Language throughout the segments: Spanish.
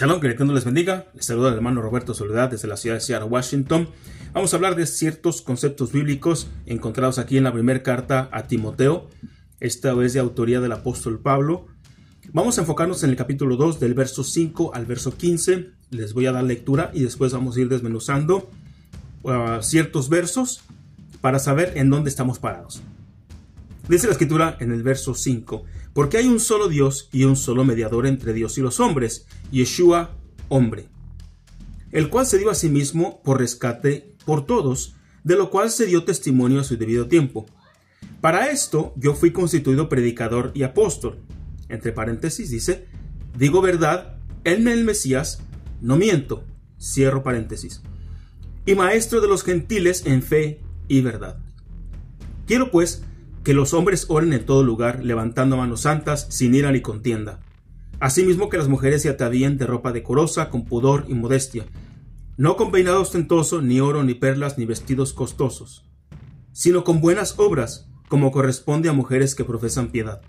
Shalom, que el Eterno les bendiga. Les saluda el hermano Roberto Soledad desde la ciudad de Seattle, Washington. Vamos a hablar de ciertos conceptos bíblicos encontrados aquí en la primera carta a Timoteo, esta vez de autoría del apóstol Pablo. Vamos a enfocarnos en el capítulo 2, del verso 5 al verso 15. Les voy a dar lectura y después vamos a ir desmenuzando uh, ciertos versos para saber en dónde estamos parados. Dice la escritura en el verso 5, porque hay un solo Dios y un solo mediador entre Dios y los hombres, Yeshua, hombre, el cual se dio a sí mismo por rescate por todos, de lo cual se dio testimonio a su debido tiempo. Para esto yo fui constituido predicador y apóstol. Entre paréntesis dice, digo verdad, él el Mesías, no miento, cierro paréntesis, y maestro de los gentiles en fe y verdad. Quiero pues que los hombres oren en todo lugar, levantando manos santas, sin ira ni contienda. Asimismo que las mujeres se atavíen de ropa decorosa, con pudor y modestia, no con peinado ostentoso, ni oro, ni perlas, ni vestidos costosos, sino con buenas obras, como corresponde a mujeres que profesan piedad.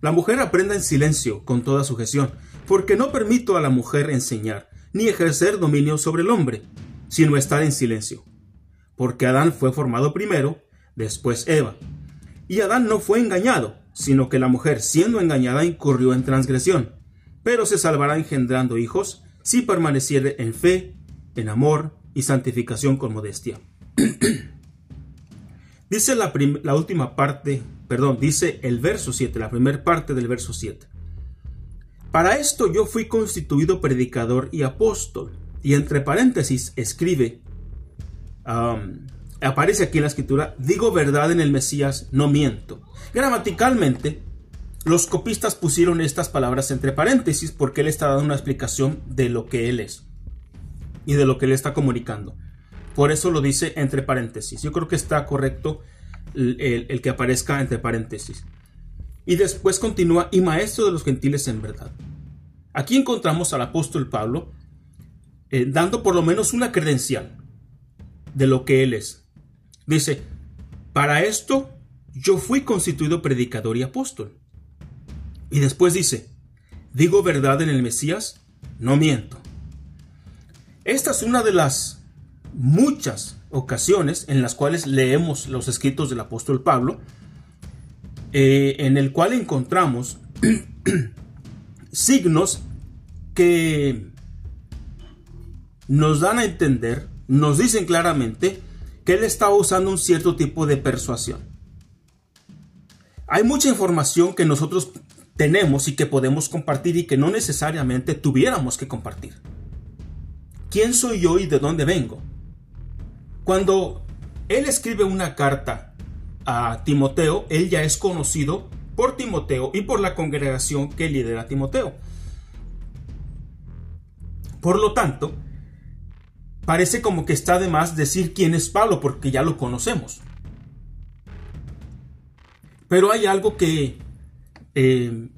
La mujer aprenda en silencio, con toda sujeción, porque no permito a la mujer enseñar, ni ejercer dominio sobre el hombre, sino estar en silencio. Porque Adán fue formado primero, después Eva y Adán no fue engañado, sino que la mujer, siendo engañada, incurrió en transgresión, pero se salvará engendrando hijos si permaneciere en fe, en amor y santificación con modestia. dice la, última parte, perdón, dice el verso 7, la primera parte del verso 7. Para esto yo fui constituido predicador y apóstol. Y entre paréntesis escribe, aparece aquí en la escritura, digo verdad en el Mesías, no miento. Gramaticalmente, los copistas pusieron estas palabras entre paréntesis porque él está dando una explicación de lo que él es y de lo que él está comunicando. Por eso lo dice entre paréntesis. Yo creo que está correcto el, que aparezca entre paréntesis. Y después continúa, y maestro de los gentiles en verdad. Aquí encontramos al apóstol Pablo eh, dando por lo menos una credencial de lo que él es. Dice, para esto yo fui constituido predicador y apóstol. Y después dice, digo verdad en el Mesías, no miento. Esta es una de las muchas ocasiones en las cuales leemos los escritos del apóstol Pablo, eh, en el cual encontramos signos que nos dan a entender, nos dicen claramente que él estaba usando un cierto tipo de persuasión. Hay mucha información que nosotros tenemos y que podemos compartir y que no necesariamente tuviéramos que compartir. ¿Quién soy yo y de dónde vengo? Cuando él escribe una carta a Timoteo, él ya es conocido por Timoteo y por la congregación que lidera Timoteo. Por lo tanto, parece como que está de más decir quién es Pablo porque ya lo conocemos. Pero hay algo que eh,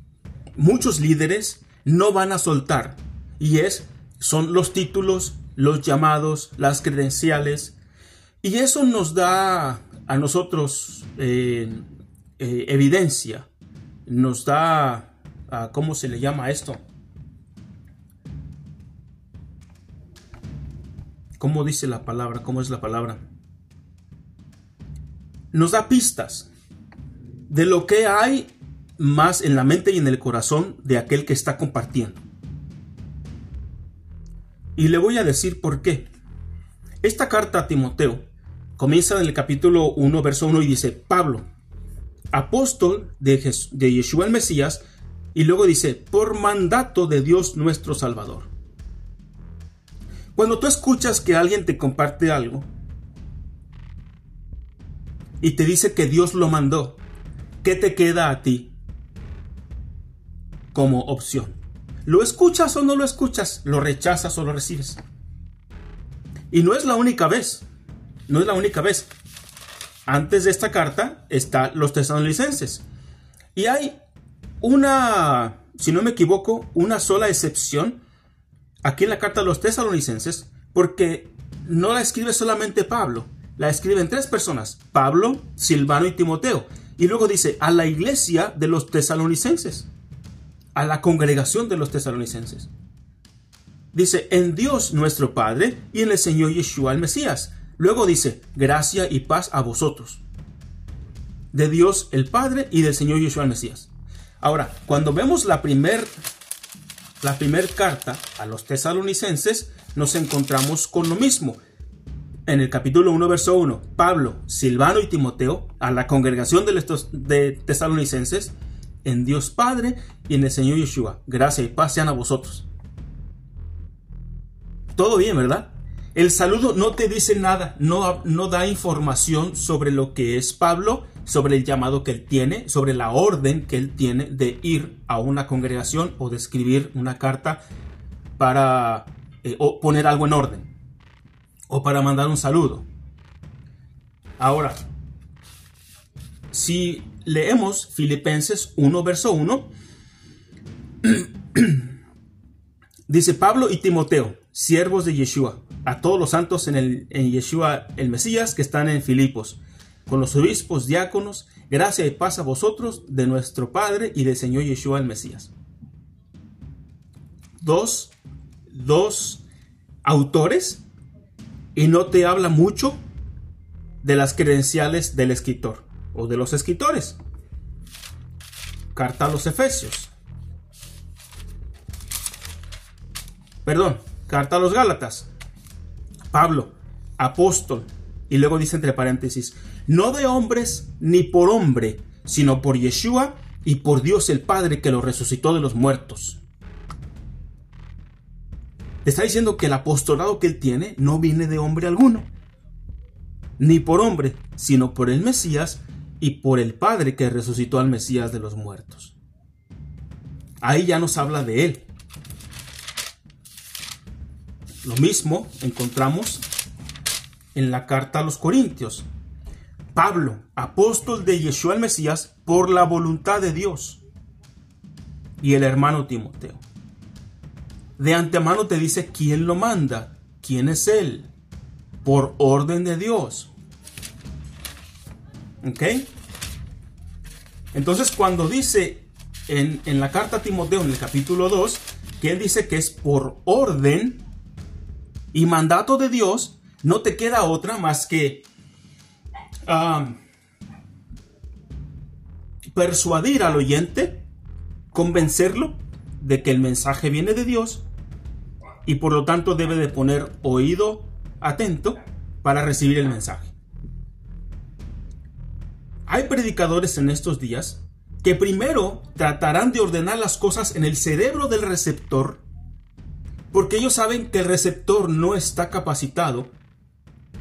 muchos líderes no van a soltar y es son los títulos, los llamados, las credenciales y eso nos da a nosotros eh, eh, evidencia, nos da, ¿cómo se le llama esto? ¿Cómo dice la palabra? ¿Cómo es la palabra? Nos da pistas de lo que hay más en la mente y en el corazón de aquel que está compartiendo. Y le voy a decir por qué. Esta carta a Timoteo comienza en el capítulo 1, verso 1 y dice, Pablo, apóstol de, de Yeshua el Mesías, y luego dice, por mandato de Dios nuestro Salvador. Cuando tú escuchas que alguien te comparte algo y te dice que Dios lo mandó, ¿qué te queda a ti como opción? ¿Lo escuchas o no lo escuchas? ¿Lo rechazas o lo recibes? Y no es la única vez. No es la única vez. Antes de esta carta está los tesalonicenses. Y hay una, si no me equivoco, una sola excepción aquí en la carta a los tesalonicenses, porque no la escribe solamente Pablo, la escriben tres personas, Pablo, Silvano y Timoteo. Y luego dice, a la iglesia de los tesalonicenses, a la congregación de los tesalonicenses. Dice, en Dios nuestro Padre y en el Señor Yeshua el Mesías. Luego dice, gracia y paz a vosotros. De Dios el Padre y del Señor Yeshua el Mesías. Ahora, cuando vemos la primer, la primer carta a los tesalonicenses, nos encontramos con lo mismo. En el capítulo 1, verso 1, Pablo, Silvano y Timoteo, a la congregación de, los, de tesalonicenses, en Dios Padre y en el Señor Yeshua. Gracia y paz sean a vosotros. Todo bien, ¿verdad? El saludo no te dice nada, no, no da información sobre lo que es Pablo, sobre el llamado que él tiene, sobre la orden que él tiene de ir a una congregación o de escribir una carta para eh, poner algo en orden o para mandar un saludo. Ahora, si leemos Filipenses 1, verso 1, dice Pablo y Timoteo, siervos de Yeshua, a todos los santos en, el, en Yeshua el Mesías que están en Filipos, con los obispos, diáconos, gracia y paz a vosotros de nuestro Padre y del Señor Yeshua el Mesías. Dos, dos autores y no te habla mucho de las credenciales del escritor o de los escritores. Carta a los Efesios. Perdón, carta a los Gálatas. Pablo, apóstol. Y luego dice entre paréntesis, no de hombres ni por hombre, sino por Yeshua y por Dios el Padre que lo resucitó de los muertos. Te está diciendo que el apostolado que él tiene no viene de hombre alguno, ni por hombre, sino por el Mesías y por el Padre que resucitó al Mesías de los muertos. Ahí ya nos habla de él. Lo mismo encontramos en la carta a los Corintios. Pablo, apóstol de Yeshua el Mesías, por la voluntad de Dios. Y el hermano Timoteo. De antemano te dice quién lo manda, quién es él, por orden de Dios. ¿Ok? Entonces cuando dice en, la carta a Timoteo en el capítulo 2, que él dice que es por orden y mandato de Dios, no te queda otra más que um, persuadir al oyente, convencerlo de que el mensaje viene de Dios y por lo tanto debe de poner oído atento para recibir el mensaje. Hay predicadores en estos días que primero tratarán de ordenar las cosas en el cerebro del receptor, porque ellos saben que el receptor no está capacitado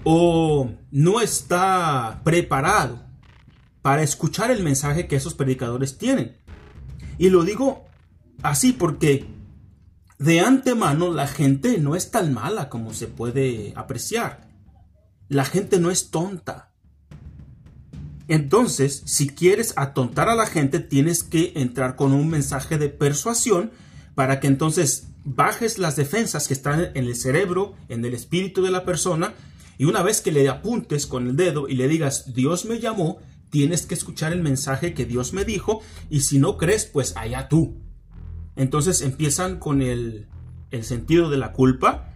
o no está preparado para escuchar el mensaje que esos predicadores tienen. Y lo digo así porque de antemano la gente no es tan mala como se puede apreciar. La gente no es tonta. Entonces, si quieres atontar a la gente, tienes que entrar con un mensaje de persuasión para que entonces bajes las defensas que están en el cerebro, en el espíritu de la persona, y una vez que le apuntes con el dedo y le digas, Dios me llamó, tienes que escuchar el mensaje que Dios me dijo, y si no crees, pues allá tú. Entonces empiezan con el, el sentido de la culpa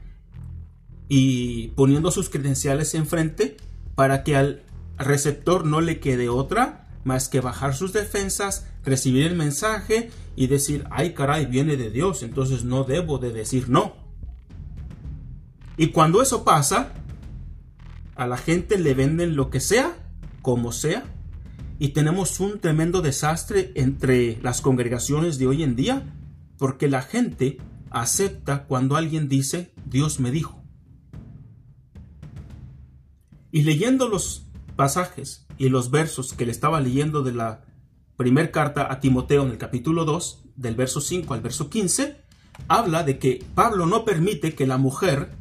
y poniendo sus credenciales enfrente para que al receptor no le quede otra más que bajar sus defensas, recibir el mensaje y decir, ay caray, viene de Dios, entonces no debo de decir no. Y cuando eso pasa, a la gente le venden lo que sea, como sea, y tenemos un tremendo desastre entre las congregaciones de hoy en día, porque la gente acepta cuando alguien dice, Dios me dijo. Y leyendo los pasajes y los versos que le estaba leyendo de la primer carta a Timoteo en el capítulo 2, del verso 5 al verso 15, habla de que Pablo no permite que la mujer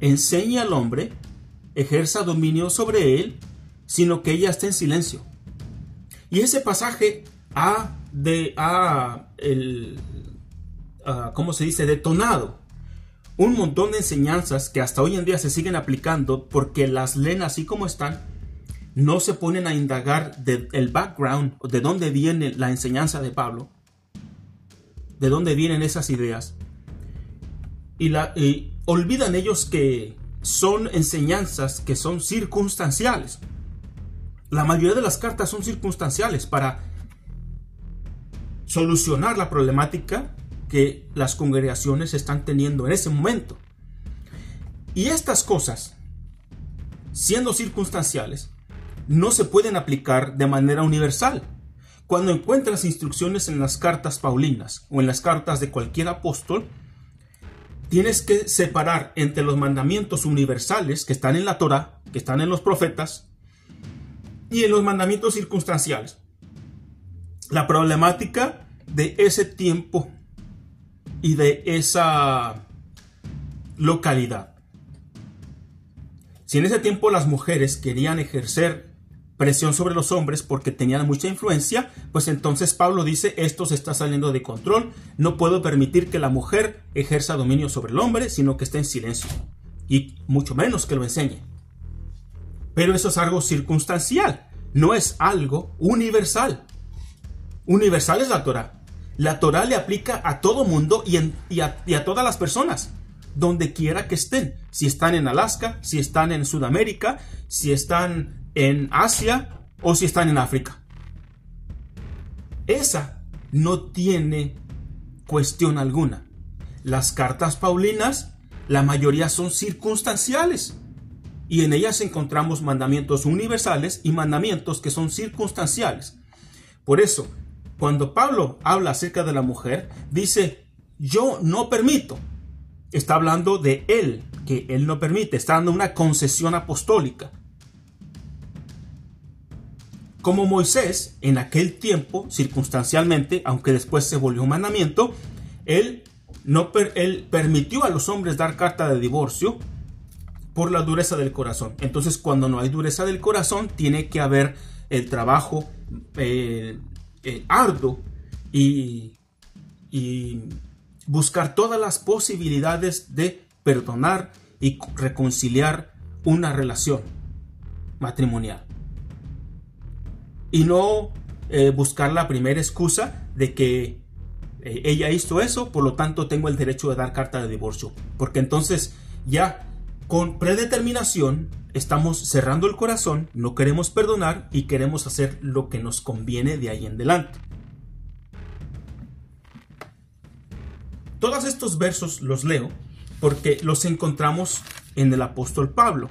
enseñe al hombre, ejerza dominio sobre él, sino que ella esté en silencio. Y ese pasaje ha, de, ha el, ah, ¿cómo se dice?, detonado un montón de enseñanzas que hasta hoy en día se siguen aplicando porque las leen así como están, no se ponen a indagar del background, de dónde viene la enseñanza de Pablo, de dónde vienen esas ideas. y olvidan ellos que son enseñanzas que son circunstanciales. La mayoría de las cartas son circunstanciales para solucionar la problemática que las congregaciones están teniendo en ese momento. Y estas cosas, siendo circunstanciales, no se pueden aplicar de manera universal. Cuando encuentras instrucciones en las cartas paulinas o en las cartas de cualquier apóstol, tienes que separar entre los mandamientos universales que están en la Torah, que están en los profetas, y en los mandamientos circunstanciales. La problemática de ese tiempo y de esa localidad. Si en ese tiempo las mujeres querían ejercer presión sobre los hombres porque tenían mucha influencia, pues entonces Pablo dice, esto se está saliendo de control, no puedo permitir que la mujer ejerza dominio sobre el hombre, sino que esté en silencio, y mucho menos que lo enseñe. Pero eso es algo circunstancial, no es algo universal. Universal es la Torah. La Torah le aplica a todo mundo y, a, todas las personas, donde quiera que estén. Si están en Alaska, si están en Sudamérica, si están en Asia o si están en África. Esa no tiene cuestión alguna. Las cartas paulinas, la mayoría son circunstanciales. Y en ellas encontramos mandamientos universales y mandamientos que son circunstanciales. Por eso, cuando Pablo habla acerca de la mujer, dice, yo no permito. Está hablando de él, que él no permite, está dando una concesión apostólica. Como Moisés, en aquel tiempo, circunstancialmente, aunque después se volvió un mandamiento, él, no él permitió a los hombres dar carta de divorcio por la dureza del corazón. Entonces, cuando no hay dureza del corazón, tiene que haber el trabajo eh, eh, arduo y, buscar todas las posibilidades de perdonar y reconciliar una relación matrimonial. Y no eh, buscar la primera excusa de que eh, ella hizo eso, por lo tanto tengo el derecho de dar carta de divorcio. Porque entonces ya con predeterminación estamos cerrando el corazón, no queremos perdonar y queremos hacer lo que nos conviene de ahí en adelante. Todos estos versos los leo porque los encontramos en el apóstol Pablo.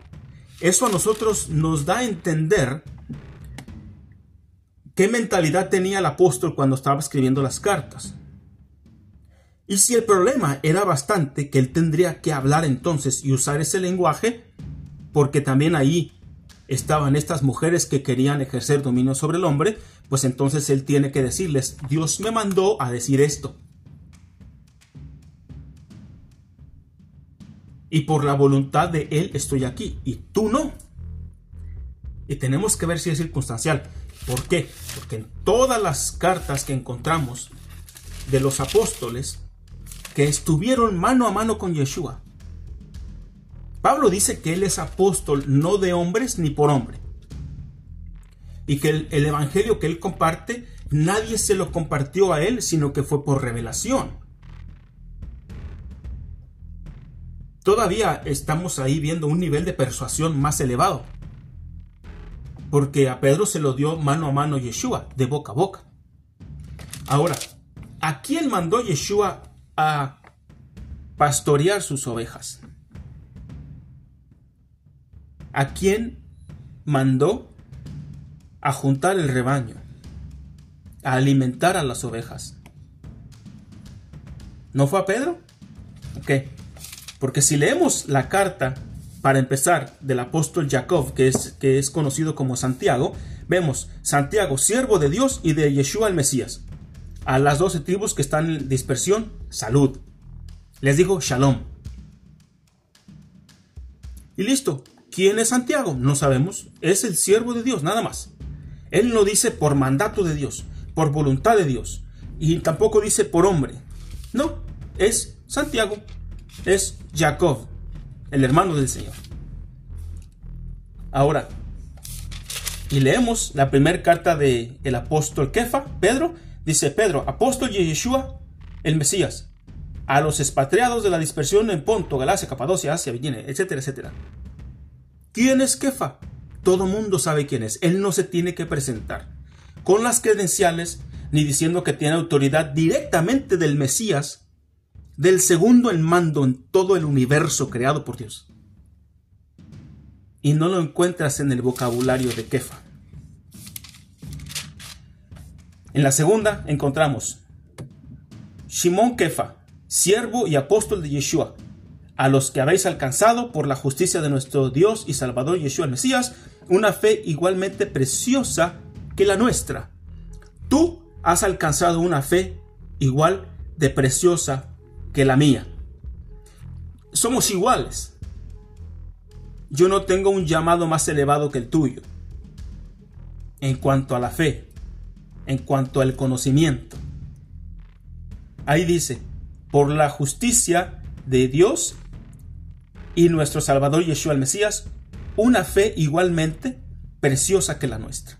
Eso a nosotros nos da a entender qué mentalidad tenía el apóstol cuando estaba escribiendo las cartas. Y si el problema era bastante que él tendría que hablar entonces y usar ese lenguaje, porque también ahí estaban estas mujeres que querían ejercer dominio sobre el hombre, pues entonces él tiene que decirles, Dios me mandó a decir esto. Y por la voluntad de Él estoy aquí, y tú no. Y tenemos que ver si es circunstancial. ¿Por qué? Porque en todas las cartas que encontramos de los apóstoles, que estuvieron mano a mano con Yeshua. Pablo dice que él es apóstol no de hombres ni por hombre. Y que el, el, evangelio que él comparte, nadie se lo compartió a él, sino que fue por revelación. Todavía estamos ahí viendo un nivel de persuasión más elevado. Porque a Pedro se lo dio mano a mano Yeshua, de boca a boca. Ahora, ¿a quién mandó Yeshua a pastorear sus ovejas. ¿A quién mandó a juntar el rebaño? A alimentar a las ovejas. ¿No fue a Pedro? Ok. Porque si leemos la carta, para empezar, del apóstol Jacob, que es, que es conocido como Santiago, vemos Santiago, siervo de Dios y de Yeshua el Mesías a las doce tribus que están en dispersión, salud. Les dijo shalom. Y listo. ¿Quién es Santiago? No sabemos. Es el siervo de Dios, nada más. Él no dice por mandato de Dios, por voluntad de Dios. Y tampoco dice por hombre. No, es Santiago. Es Jacob, el hermano del Señor. Ahora, y leemos la primera carta del el apóstol Kefa, Pedro, Dice Pedro, apóstol de Yeshua, el Mesías. a los expatriados de la dispersión en Ponto, Galacia, Capadocia, Asia, Virginia, etcétera, etcétera. ¿Quién es Kefa? Todo mundo sabe quién es. Él no se tiene que presentar con las credenciales ni diciendo que tiene autoridad directamente del Mesías, del segundo en mando en todo el universo creado por Dios. Y no lo encuentras en el vocabulario de Kefa. En la segunda encontramos Shimon Kefa, siervo y apóstol de Yeshua, a los que habéis alcanzado por la justicia de nuestro Dios y Salvador Yeshua el Mesías, una fe igualmente preciosa que la nuestra. Tú has alcanzado una fe igual de preciosa que la mía. Somos iguales. Yo no tengo un llamado más elevado que el tuyo. En cuanto a la fe, en cuanto al conocimiento. Ahí dice, por la justicia de Dios y nuestro Salvador Yeshua el Mesías, una fe igualmente preciosa que la nuestra.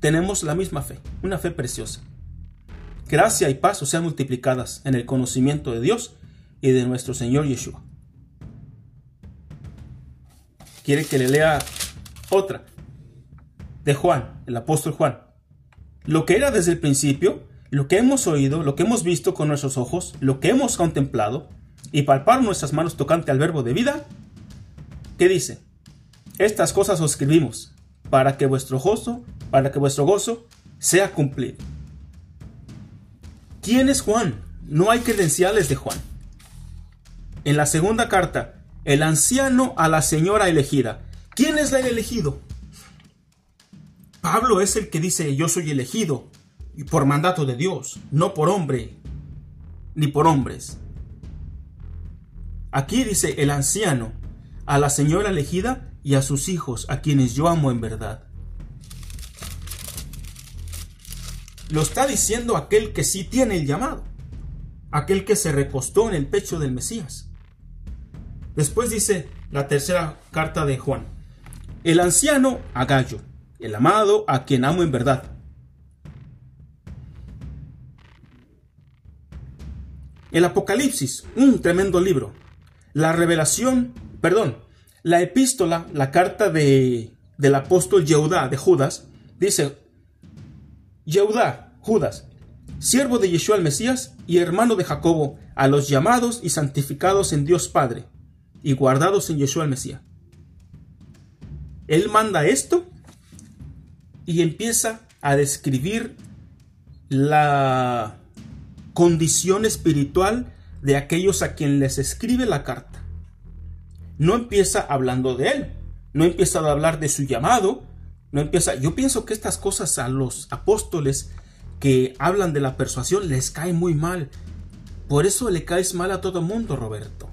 Tenemos la misma fe, una fe preciosa. Gracia y paz sean multiplicadas en el conocimiento de Dios y de nuestro Señor Yeshua. Quiere que le lea otra de Juan, el apóstol Juan. Lo que era desde el principio, lo que hemos oído, lo que hemos visto con nuestros ojos, lo que hemos contemplado y palpar nuestras manos tocante al verbo de vida, ¿qué dice? Estas cosas os escribimos para que vuestro gozo, para que vuestro gozo sea cumplido. ¿Quién es Juan? No hay credenciales de Juan. En la segunda carta, el anciano a la señora elegida. ¿Quién es el elegido? Pablo es el que dice yo soy elegido y por mandato de Dios, no por hombre ni por hombres. Aquí dice el anciano a la señora elegida y a sus hijos, a quienes yo amo en verdad. Lo está diciendo aquel que sí tiene el llamado, aquel que se recostó en el pecho del Mesías. Después dice la tercera carta de Juan, el anciano a Gallo, el amado a quien amo en verdad. El Apocalipsis, un tremendo libro. La revelación, perdón, la epístola, la carta de, del apóstol Yehudá de Judas, dice, Yehudá, Judas, siervo de Yeshua el Mesías y hermano de Jacobo, a los llamados y santificados en Dios Padre, y guardados en Yeshua el Mesías. Él manda esto y empieza a describir la condición espiritual de aquellos a quien les escribe la carta. No empieza hablando de él, no empieza a hablar de su llamado, no empieza, yo pienso que estas cosas a los apóstoles que hablan de la persuasión les cae muy mal. Por eso le caes mal a todo mundo, Roberto.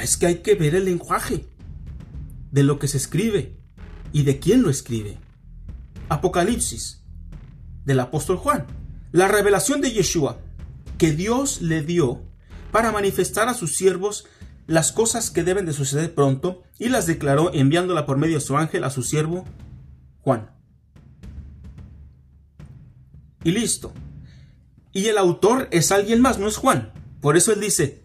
Es que hay que ver el lenguaje de lo que se escribe y de quién lo escribe. Apocalipsis del apóstol Juan. La revelación de Yeshua que Dios le dio para manifestar a sus siervos las cosas que deben de suceder pronto y las declaró enviándola por medio de su ángel a su siervo Juan. Y listo. Y el autor es alguien más, no es Juan. Por eso él dice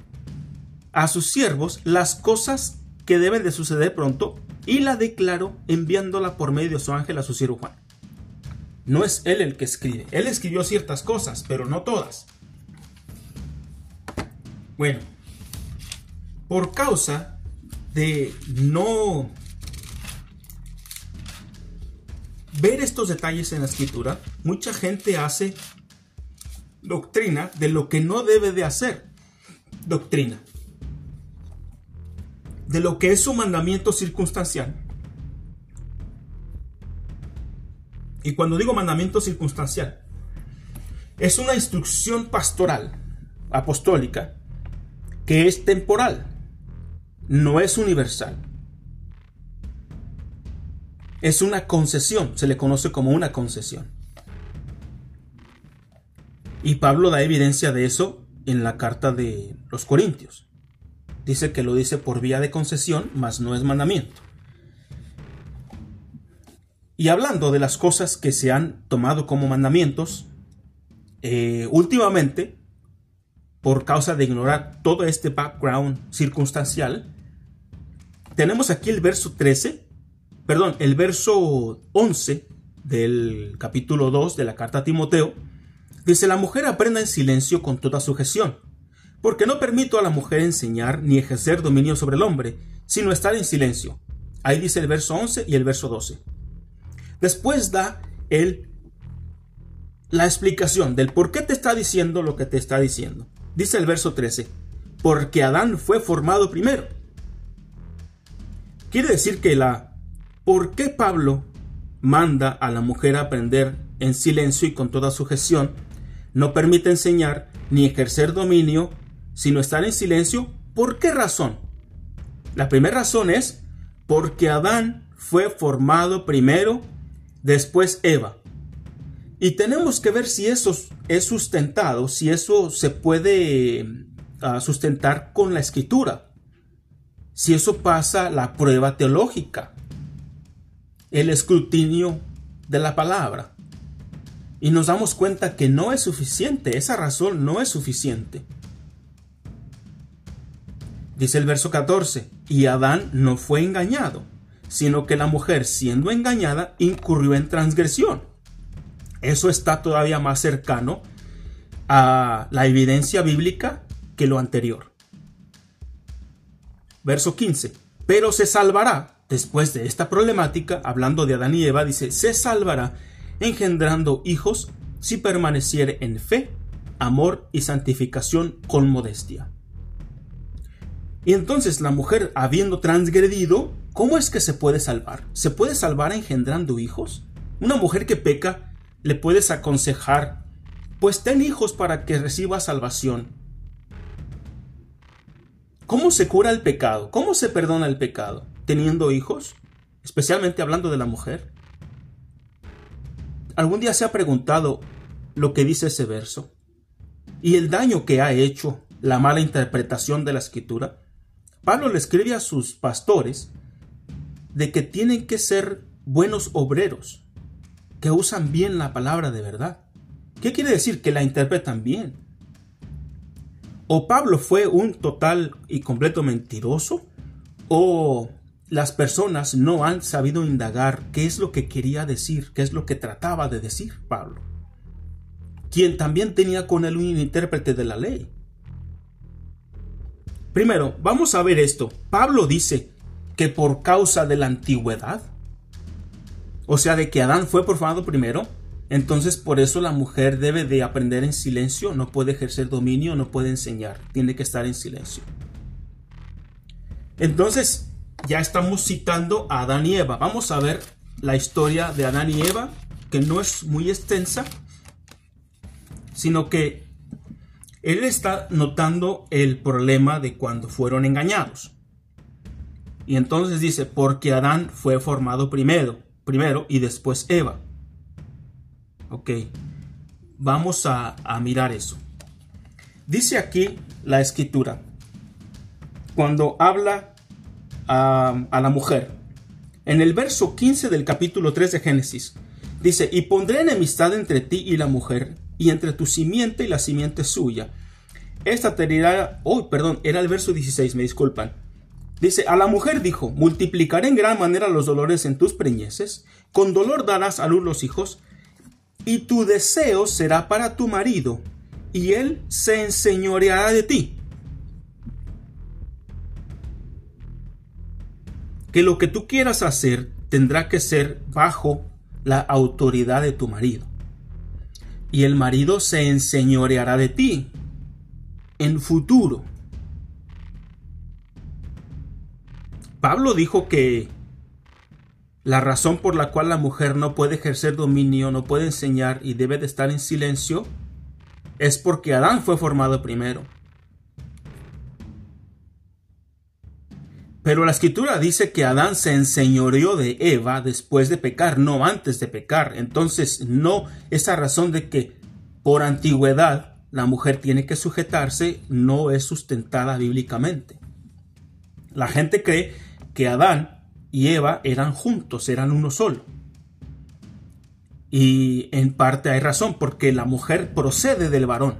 a sus siervos las cosas que deben de suceder pronto y la declaró enviándola por medio de su ángel a su siervo Juan. No es él el que escribe. Él escribió ciertas cosas, pero no todas. Bueno, por causa de no ver estos detalles en la escritura, mucha gente hace doctrina de lo que no debe de hacer. Doctrina. De lo que es su mandamiento circunstancial. Y cuando digo mandamiento circunstancial, es una instrucción pastoral, apostólica, que es temporal no es universal. Es una concesión, se le conoce como una concesión. Y Pablo da evidencia de eso en la carta de los Corintios. Dice que lo dice por vía de concesión, mas no es mandamiento. Y hablando de las cosas que se han tomado como mandamientos, eh, últimamente por causa de ignorar todo este background circunstancial, tenemos aquí el verso 13, perdón, el verso 11 del capítulo 2 de la carta a Timoteo, dice, la mujer aprenda en silencio con toda sujeción, porque no permito a la mujer enseñar ni ejercer dominio sobre el hombre, sino estar en silencio. Ahí dice el verso 11 y el verso 12. Después da el la explicación del por qué te está diciendo lo que te está diciendo. Dice el verso 13, porque Adán fue formado primero. Quiere decir que la ¿por qué Pablo manda a la mujer a aprender en silencio y con toda sujeción? No permite enseñar ni ejercer dominio, sino estar en silencio. ¿Por qué razón? La primera razón es porque Adán fue formado primero, después Eva. Y tenemos que ver si eso es sustentado, si eso se puede ah, sustentar con la escritura si eso pasa la prueba teológica, el escrutinio de la palabra. Y nos damos cuenta que no es suficiente, esa razón no es suficiente. Dice el verso 14, y Adán no fue engañado, sino que la mujer, siendo engañada, incurrió en transgresión. Eso está todavía más cercano a la evidencia bíblica que lo anterior. Verso 15. Pero se salvará, después de esta problemática, hablando de Adán y Eva, dice, se salvará engendrando hijos si permaneciere en fe, amor y santificación con modestia. Y entonces la mujer, habiendo transgredido, ¿cómo es que se puede salvar? ¿Se puede salvar engendrando hijos? Una mujer que peca, le puedes aconsejar, pues ten hijos para que reciba salvación. ¿Cómo se cura el pecado? ¿Cómo se perdona el pecado? ¿Teniendo hijos? Especialmente hablando de la mujer. ¿Algún día se ha preguntado lo que dice ese verso? ¿Y el daño que ha hecho la mala interpretación de la escritura? Pablo le escribe a sus pastores de que tienen que ser buenos obreros, que usan bien la palabra de verdad. ¿Qué quiere decir? Que la interpretan bien o Pablo fue un total y completo mentiroso, o las personas no han sabido indagar qué es lo que quería decir, qué es lo que trataba de decir Pablo, quien también tenía con él un intérprete de la ley. Primero, vamos a ver esto. Pablo dice que por causa de la antigüedad, o sea, de que Adán fue formado primero, entonces por eso la mujer debe de aprender en silencio, no puede ejercer dominio, no puede enseñar, tiene que estar en silencio. Entonces ya estamos citando a Adán y Eva. Vamos a ver la historia de Adán y Eva, que no es muy extensa, sino que él está notando el problema de cuando fueron engañados. Y entonces dice, porque Adán fue formado primero, primero y después Eva. Ok, vamos a, mirar eso. Dice aquí la escritura, cuando habla a, a, la mujer, en el verso 15 del capítulo 3 de Génesis, dice, y pondré enemistad entre ti y la mujer, y entre tu simiente y la simiente suya. Esta te dirá, oh, perdón, era el verso 16, me disculpan. Dice, a la mujer dijo, multiplicaré en gran manera los dolores en tus preñeces, con dolor darás a luz los hijos, y tu deseo será para tu marido, y él se enseñoreará de ti. Que lo que tú quieras hacer tendrá que ser bajo la autoridad de tu marido. Y el marido se enseñoreará de ti en futuro. Pablo dijo que la razón por la cual la mujer no puede ejercer dominio, no puede enseñar y debe de estar en silencio es porque Adán fue formado primero. Pero la escritura dice que Adán se enseñoreó de Eva después de pecar, no antes de pecar. Entonces, no esa razón de que por antigüedad la mujer tiene que sujetarse no es sustentada bíblicamente. La gente cree que Adán y Eva eran juntos, eran uno solo. Y en parte hay razón, porque la mujer procede del varón.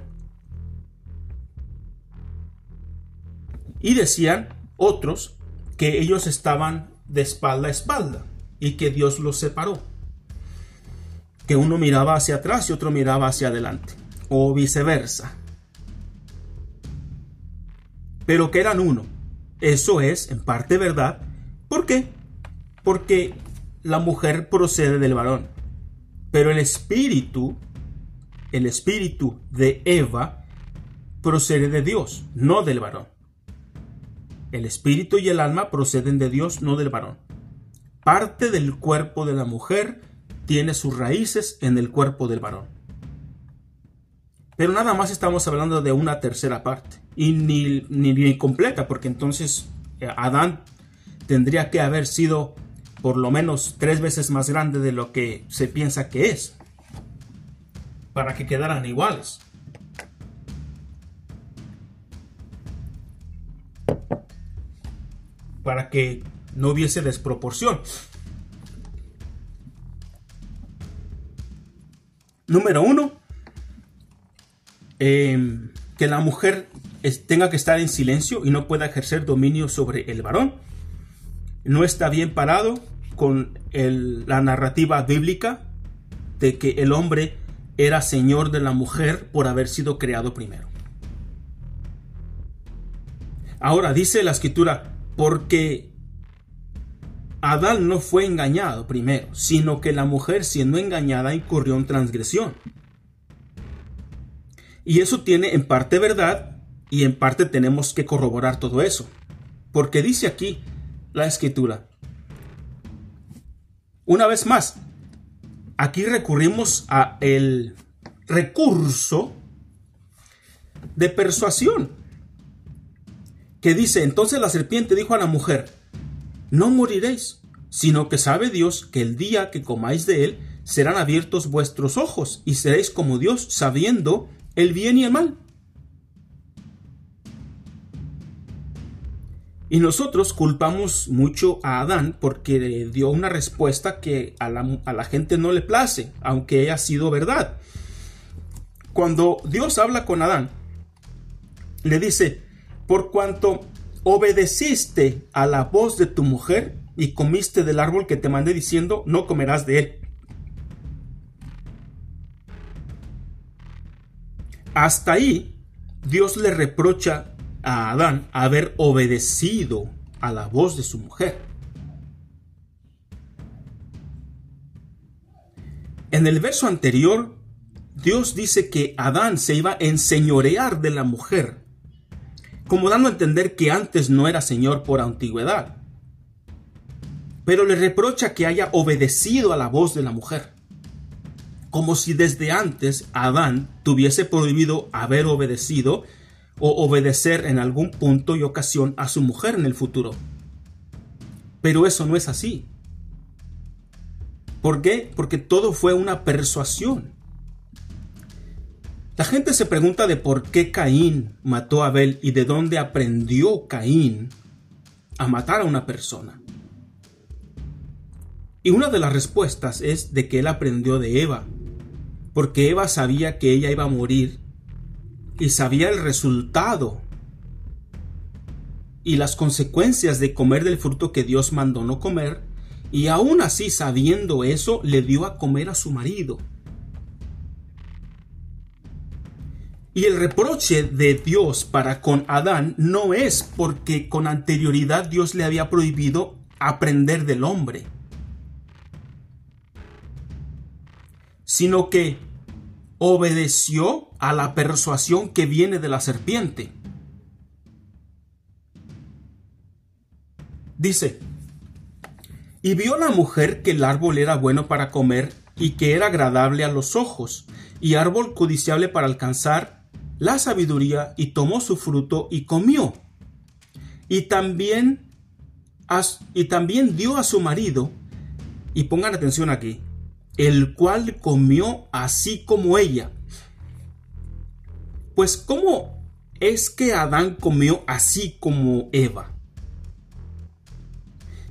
Y decían otros que ellos estaban de espalda a espalda y que Dios los separó. Que uno miraba hacia atrás y otro miraba hacia adelante, o viceversa. Pero que eran uno. Eso es en parte verdad. ¿Por qué? Porque la mujer procede del varón. Pero el espíritu, el espíritu de Eva, procede de Dios, no del varón. El espíritu y el alma proceden de Dios, no del varón. Parte del cuerpo de la mujer tiene sus raíces en el cuerpo del varón. Pero nada más estamos hablando de una tercera parte. Y ni, ni, completa, porque entonces eh, Adán tendría que haber sido por lo menos tres veces más grande de lo que se piensa que es, para que quedaran iguales. Para que no hubiese desproporción. Número uno, em, que la mujer tenga que estar en silencio y no pueda ejercer dominio sobre el varón. No está bien parado con la narrativa bíblica de que el hombre era señor de la mujer por haber sido creado primero. Ahora dice la escritura, porque Adán no fue engañado primero, sino que la mujer siendo engañada incurrió en transgresión. Y eso tiene en parte verdad y en parte tenemos que corroborar todo eso. Porque dice aquí la escritura, una vez más, aquí recurrimos a el recurso de persuasión que dice, entonces la serpiente dijo a la mujer, no moriréis, sino que sabe Dios que el día que comáis de él serán abiertos vuestros ojos y seréis como Dios sabiendo el bien y el mal. Y nosotros culpamos mucho a Adán porque dio una respuesta que a la, gente no le place, aunque haya sido verdad. Cuando Dios habla con Adán, le dice, por cuanto obedeciste a la voz de tu mujer y comiste del árbol que te mandé diciendo, no comerás de él. Hasta ahí, Dios le reprocha a Adán haber obedecido a la voz de su mujer. En el verso anterior, Dios dice que Adán se iba a enseñorear de la mujer, como dando a entender que antes no era señor por antigüedad. Pero le reprocha que haya obedecido a la voz de la mujer, como si desde antes Adán tuviese prohibido haber obedecido o obedecer en algún punto y ocasión a su mujer en el futuro. Pero eso no es así. ¿Por qué? Porque todo fue una persuasión. La gente se pregunta de por qué Caín mató a Abel y de dónde aprendió Caín a matar a una persona. Y una de las respuestas es de que él aprendió de Eva, porque Eva sabía que ella iba a morir y sabía el resultado y las consecuencias de comer del fruto que Dios mandó no comer, y aún así sabiendo eso, le dio a comer a su marido. Y el reproche de Dios para con Adán no es porque con anterioridad Dios le había prohibido aprender del hombre, sino que obedeció a la persuasión que viene de la serpiente. Dice, y vio la mujer que el árbol era bueno para comer y que era agradable a los ojos, y árbol codiciable para alcanzar la sabiduría, y tomó su fruto y comió. Y también, y también dio a su marido, y pongan atención aquí, el cual comió así como ella. Pues ¿cómo es que Adán comió así como Eva?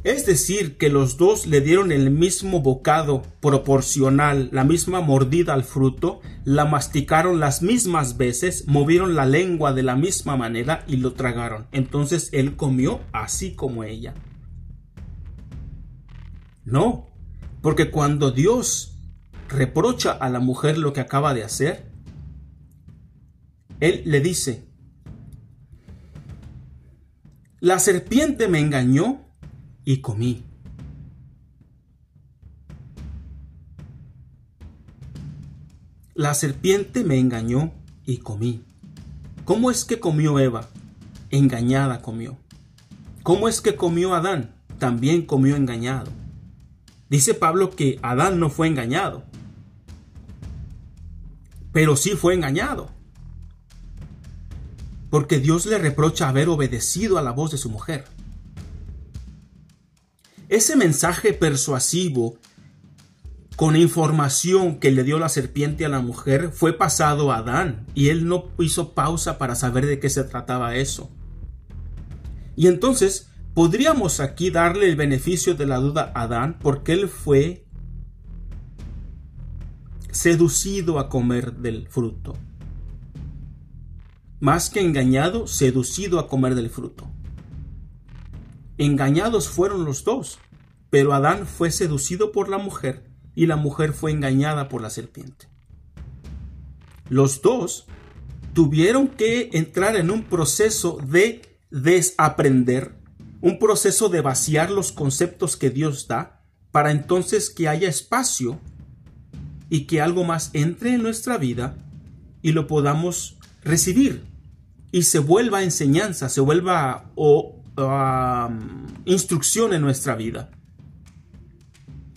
Es decir, que los dos le dieron el mismo bocado proporcional, la misma mordida al fruto, la masticaron las mismas veces, movieron la lengua de la misma manera y lo tragaron. Entonces él comió así como ella. No, porque cuando Dios reprocha a la mujer lo que acaba de hacer, Él le dice, la serpiente me engañó y comí. La serpiente me engañó y comí. ¿Cómo es que comió Eva? Engañada comió. ¿Cómo es que comió Adán? También comió engañado. Dice Pablo que Adán no fue engañado, pero sí fue engañado. Porque Dios le reprocha haber obedecido a la voz de su mujer. Ese mensaje persuasivo con información que le dio la serpiente a la mujer fue pasado a Adán y él no hizo pausa para saber de qué se trataba eso. Y entonces podríamos aquí darle el beneficio de la duda a Adán porque él fue seducido a comer del fruto. Más que engañado, seducido a comer del fruto. Engañados fueron los dos, pero Adán fue seducido por la mujer y la mujer fue engañada por la serpiente. Los dos tuvieron que entrar en un proceso de desaprender, un proceso de vaciar los conceptos que Dios da, para entonces que haya espacio y que algo más entre en nuestra vida y lo podamos recibir y se vuelva enseñanza, se vuelva o instrucción en nuestra vida.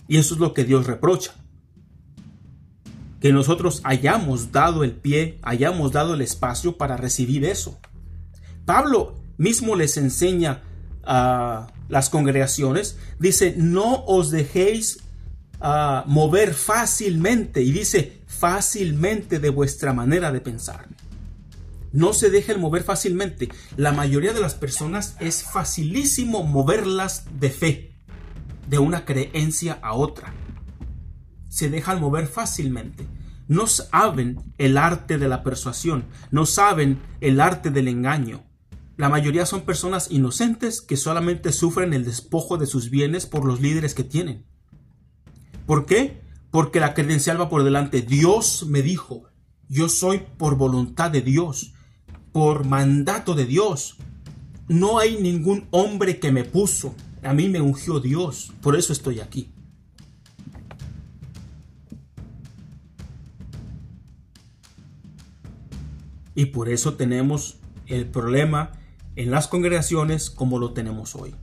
Y eso es lo que Dios reprocha. Que nosotros hayamos dado el pie, hayamos dado el espacio para recibir eso. Pablo mismo les enseña las congregaciones, dice, no os dejéis mover fácilmente, y dice, fácilmente de vuestra manera de pensar no se dejen mover fácilmente. La mayoría de las personas es facilísimo moverlas de fe, de una creencia a otra. Se dejan mover fácilmente. No saben el arte de la persuasión, no saben el arte del engaño. La mayoría son personas inocentes que solamente sufren el despojo de sus bienes por los líderes que tienen. ¿Por qué? Porque la credencial va por delante. Dios me dijo, yo soy por voluntad de Dios por mandato de Dios. No hay ningún hombre que me puso. A mí me ungió Dios. Por eso estoy aquí. Y por eso tenemos el problema en las congregaciones como lo tenemos hoy.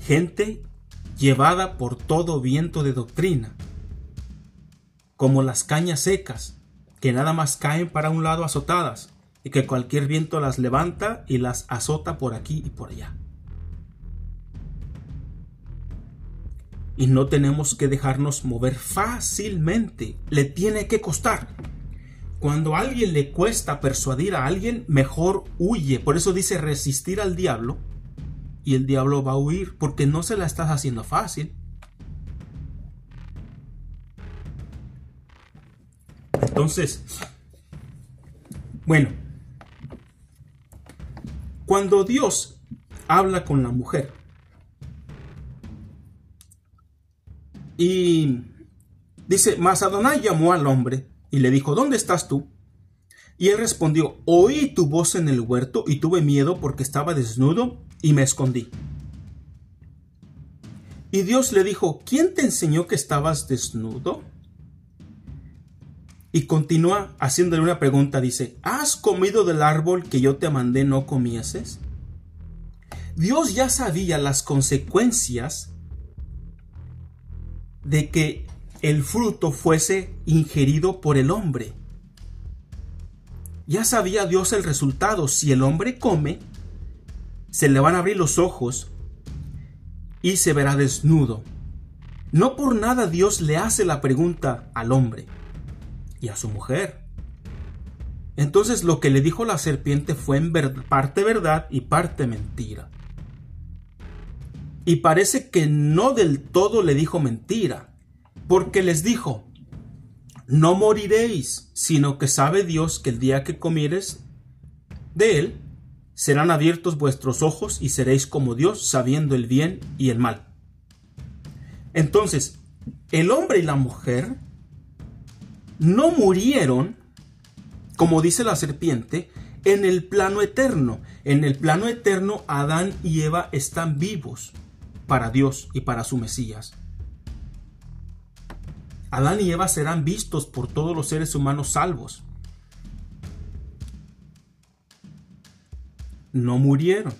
Gente llevada por todo viento de doctrina, como las cañas secas, que nada más caen para un lado azotadas, y que cualquier viento las levanta y las azota por aquí y por allá. Y no tenemos que dejarnos mover fácilmente, le tiene que costar. Cuando a alguien le cuesta persuadir a alguien, mejor huye. Por eso dice resistir al diablo y el diablo va a huir porque no se la estás haciendo fácil. Entonces, bueno, cuando Dios habla con la mujer y dice, mas Adonai llamó al hombre y le dijo, ¿dónde estás tú? Y él respondió, oí tu voz en el huerto y tuve miedo porque estaba desnudo y me escondí. Y Dios le dijo, ¿quién te enseñó que estabas desnudo? Y continúa haciéndole una pregunta, dice, ¿has comido del árbol que yo te mandé no comieses? Dios ya sabía las consecuencias de que el fruto fuese ingerido por el hombre. Ya sabía Dios el resultado. Si el hombre come, se le van a abrir los ojos y se verá desnudo. No por nada Dios le hace la pregunta al hombre y a su mujer. Entonces lo que le dijo la serpiente fue en parte verdad y parte mentira. Y parece que no del todo le dijo mentira, porque les dijo, no moriréis, sino que sabe Dios que el día que comieres de él, serán abiertos vuestros ojos y seréis como Dios, sabiendo el bien y el mal. Entonces, el hombre y la mujer no murieron, como dice la serpiente, en el plano eterno. En el plano eterno, Adán y Eva están vivos para Dios y para su Mesías. Adán y Eva serán vistos por todos los seres humanos salvos. No murieron.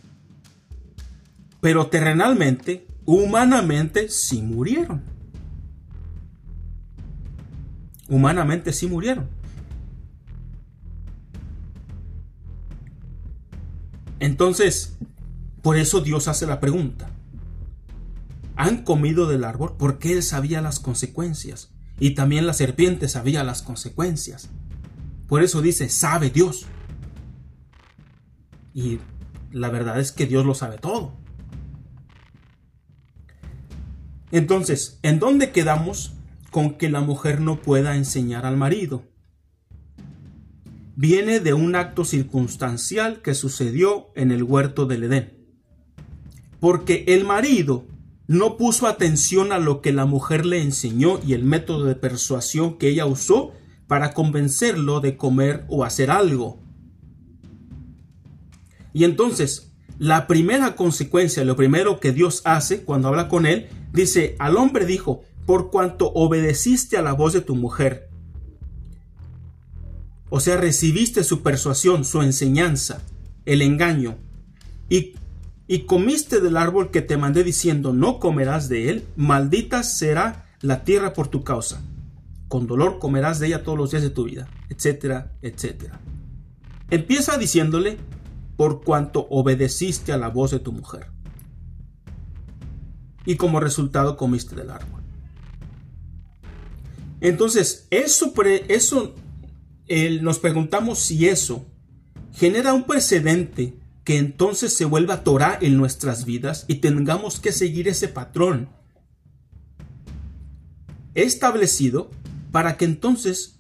Pero terrenalmente, humanamente, sí murieron. Humanamente sí murieron. Entonces, por eso Dios hace la pregunta. ¿Han comido del árbol? Porque Él sabía las consecuencias. Y también la serpiente sabía las consecuencias. Por eso dice, sabe Dios. Y la verdad es que Dios lo sabe todo. Entonces, ¿en dónde quedamos con que la mujer no pueda enseñar al marido? Viene de un acto circunstancial que sucedió en el huerto del Edén. Porque el marido no puso atención a lo que la mujer le enseñó y el método de persuasión que ella usó para convencerlo de comer o hacer algo. Y entonces, la primera consecuencia, lo primero que Dios hace cuando habla con él, dice, al hombre dijo, por cuanto obedeciste a la voz de tu mujer. O sea, recibiste su persuasión, su enseñanza, el engaño, y y comiste del árbol que te mandé diciendo no comerás de él, maldita será la tierra por tu causa. Con dolor comerás de ella todos los días de tu vida, etcétera, etcétera. Empieza diciéndole, por cuanto obedeciste a la voz de tu mujer. Y como resultado comiste del árbol. Entonces, eso, eso nos preguntamos si eso genera un precedente que entonces se vuelva Torah en nuestras vidas y tengamos que seguir ese patrón establecido para que entonces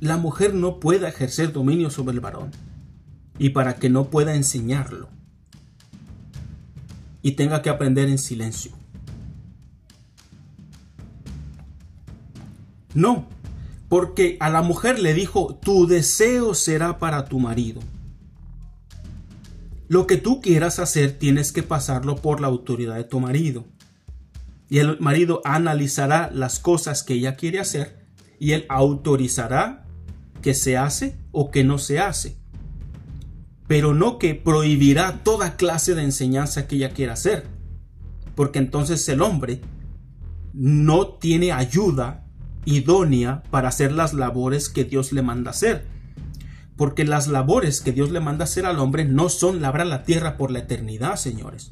la mujer no pueda ejercer dominio sobre el varón y para que no pueda enseñarlo y tenga que aprender en silencio. No, porque a la mujer le dijo, tu deseo será para tu marido. Lo que tú quieras hacer tienes que pasarlo por la autoridad de tu marido. Y el marido analizará las cosas que ella quiere hacer y él autorizará que se hace o que no se hace. Pero no que prohibirá toda clase de enseñanza que ella quiera hacer. Porque entonces el hombre no tiene ayuda idónea para hacer las labores que Dios le manda hacer porque las labores que Dios le manda hacer al hombre no son labrar la tierra por la eternidad, señores.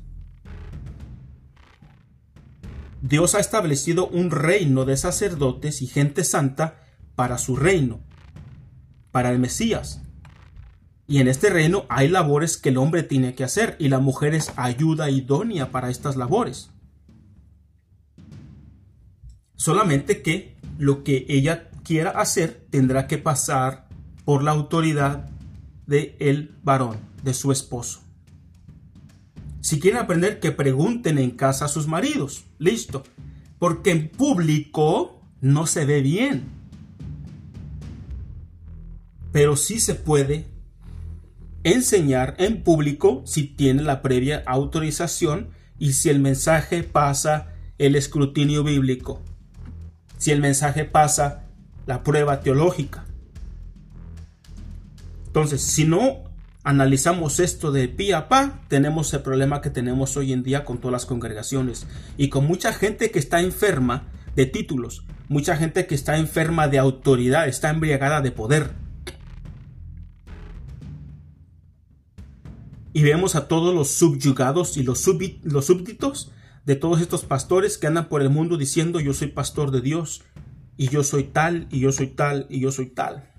Dios ha establecido un reino de sacerdotes y gente santa para su reino, para el Mesías. Y en este reino hay labores que el hombre tiene que hacer y la mujer es ayuda idónea para estas labores. Solamente que lo que ella quiera hacer tendrá que pasar por la autoridad de el varón, de su esposo. Si quieren aprender, que pregunten en casa a sus maridos. Listo. Porque en público no se ve bien. Pero sí se puede enseñar en público si tiene la previa autorización y si el mensaje pasa el escrutinio bíblico. Si el mensaje pasa la prueba teológica. Entonces, si no analizamos esto de pi a pa, tenemos el problema que tenemos hoy en día con todas las congregaciones y con mucha gente que está enferma de títulos, mucha gente que está enferma de autoridad, está embriagada de poder. Y vemos a todos los subyugados y los, los súbditos de todos estos pastores que andan por el mundo diciendo yo soy pastor de Dios y yo soy tal y yo soy tal y yo soy tal.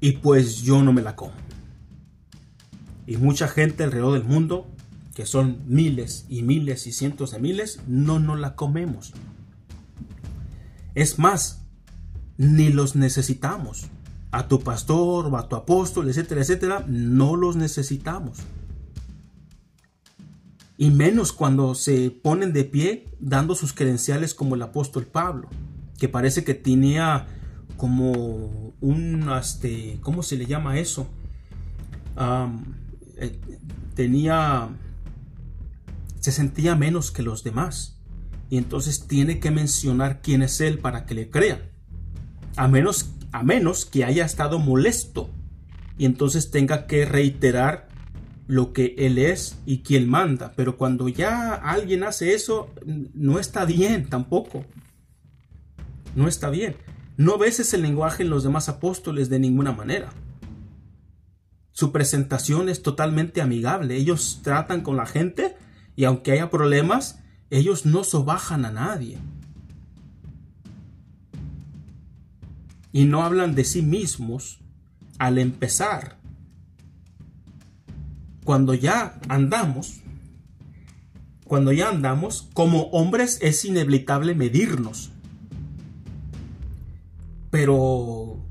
Y pues yo no me la como. Y mucha gente alrededor del mundo, que son miles y miles y cientos de miles, no nos la comemos. Es más, ni los necesitamos. A tu pastor o a tu apóstol, etcétera, etcétera, no los necesitamos. Y menos cuando se ponen de pie dando sus credenciales como el apóstol Pablo, que parece que tenía como un, este, ¿cómo se le llama eso? Eh, tenía, se sentía menos que los demás. Y entonces tiene que mencionar quién es él para que le crean. A menos, a menos que haya estado molesto y entonces tenga que reiterar lo que él es y quién manda. Pero cuando ya alguien hace eso, no está bien tampoco. No está bien. No ves ese lenguaje en los demás apóstoles de ninguna manera. Su presentación es totalmente amigable. Ellos tratan con la gente y aunque haya problemas, ellos no sobajan a nadie. Y no hablan de sí mismos al empezar. Cuando ya andamos, cuando ya andamos, como hombres es inevitable medirnos. Pero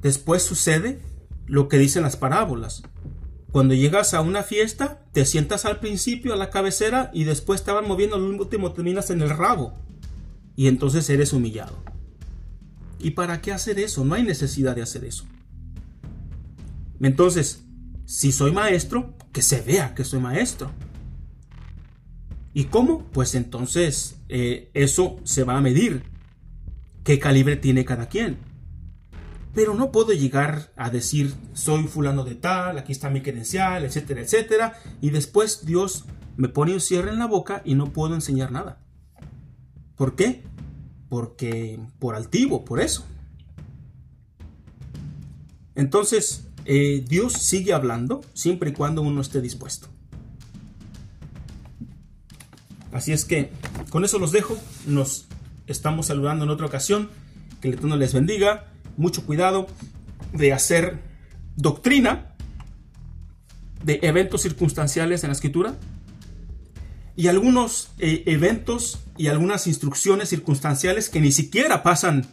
después sucede lo que dicen las parábolas. Cuando llegas a una fiesta, te sientas al principio a la cabecera y después te van moviendo al último terminas en el rabo. Y entonces eres humillado. ¿Y para qué hacer eso? No hay necesidad de hacer eso. Entonces, si soy maestro, que se vea que soy maestro. ¿Y cómo? Pues entonces eh, eso se va a medir qué calibre tiene cada quien. Pero no puedo llegar a decir soy fulano de tal, aquí está mi credencial, etcétera, etcétera, y después Dios me pone un cierre en la boca y no puedo enseñar nada. ¿Por qué? Porque por altivo, por eso. Entonces, eh, Dios sigue hablando siempre y cuando uno esté dispuesto. Así es que con eso los dejo. Nos estamos saludando en otra ocasión. Que el Eterno les bendiga. Mucho cuidado de hacer doctrina de eventos circunstanciales en la escritura y algunos eh, eventos y algunas instrucciones circunstanciales que ni siquiera pasan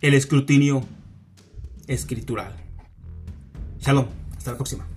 el escrutinio escritural. Shalom, hasta la próxima.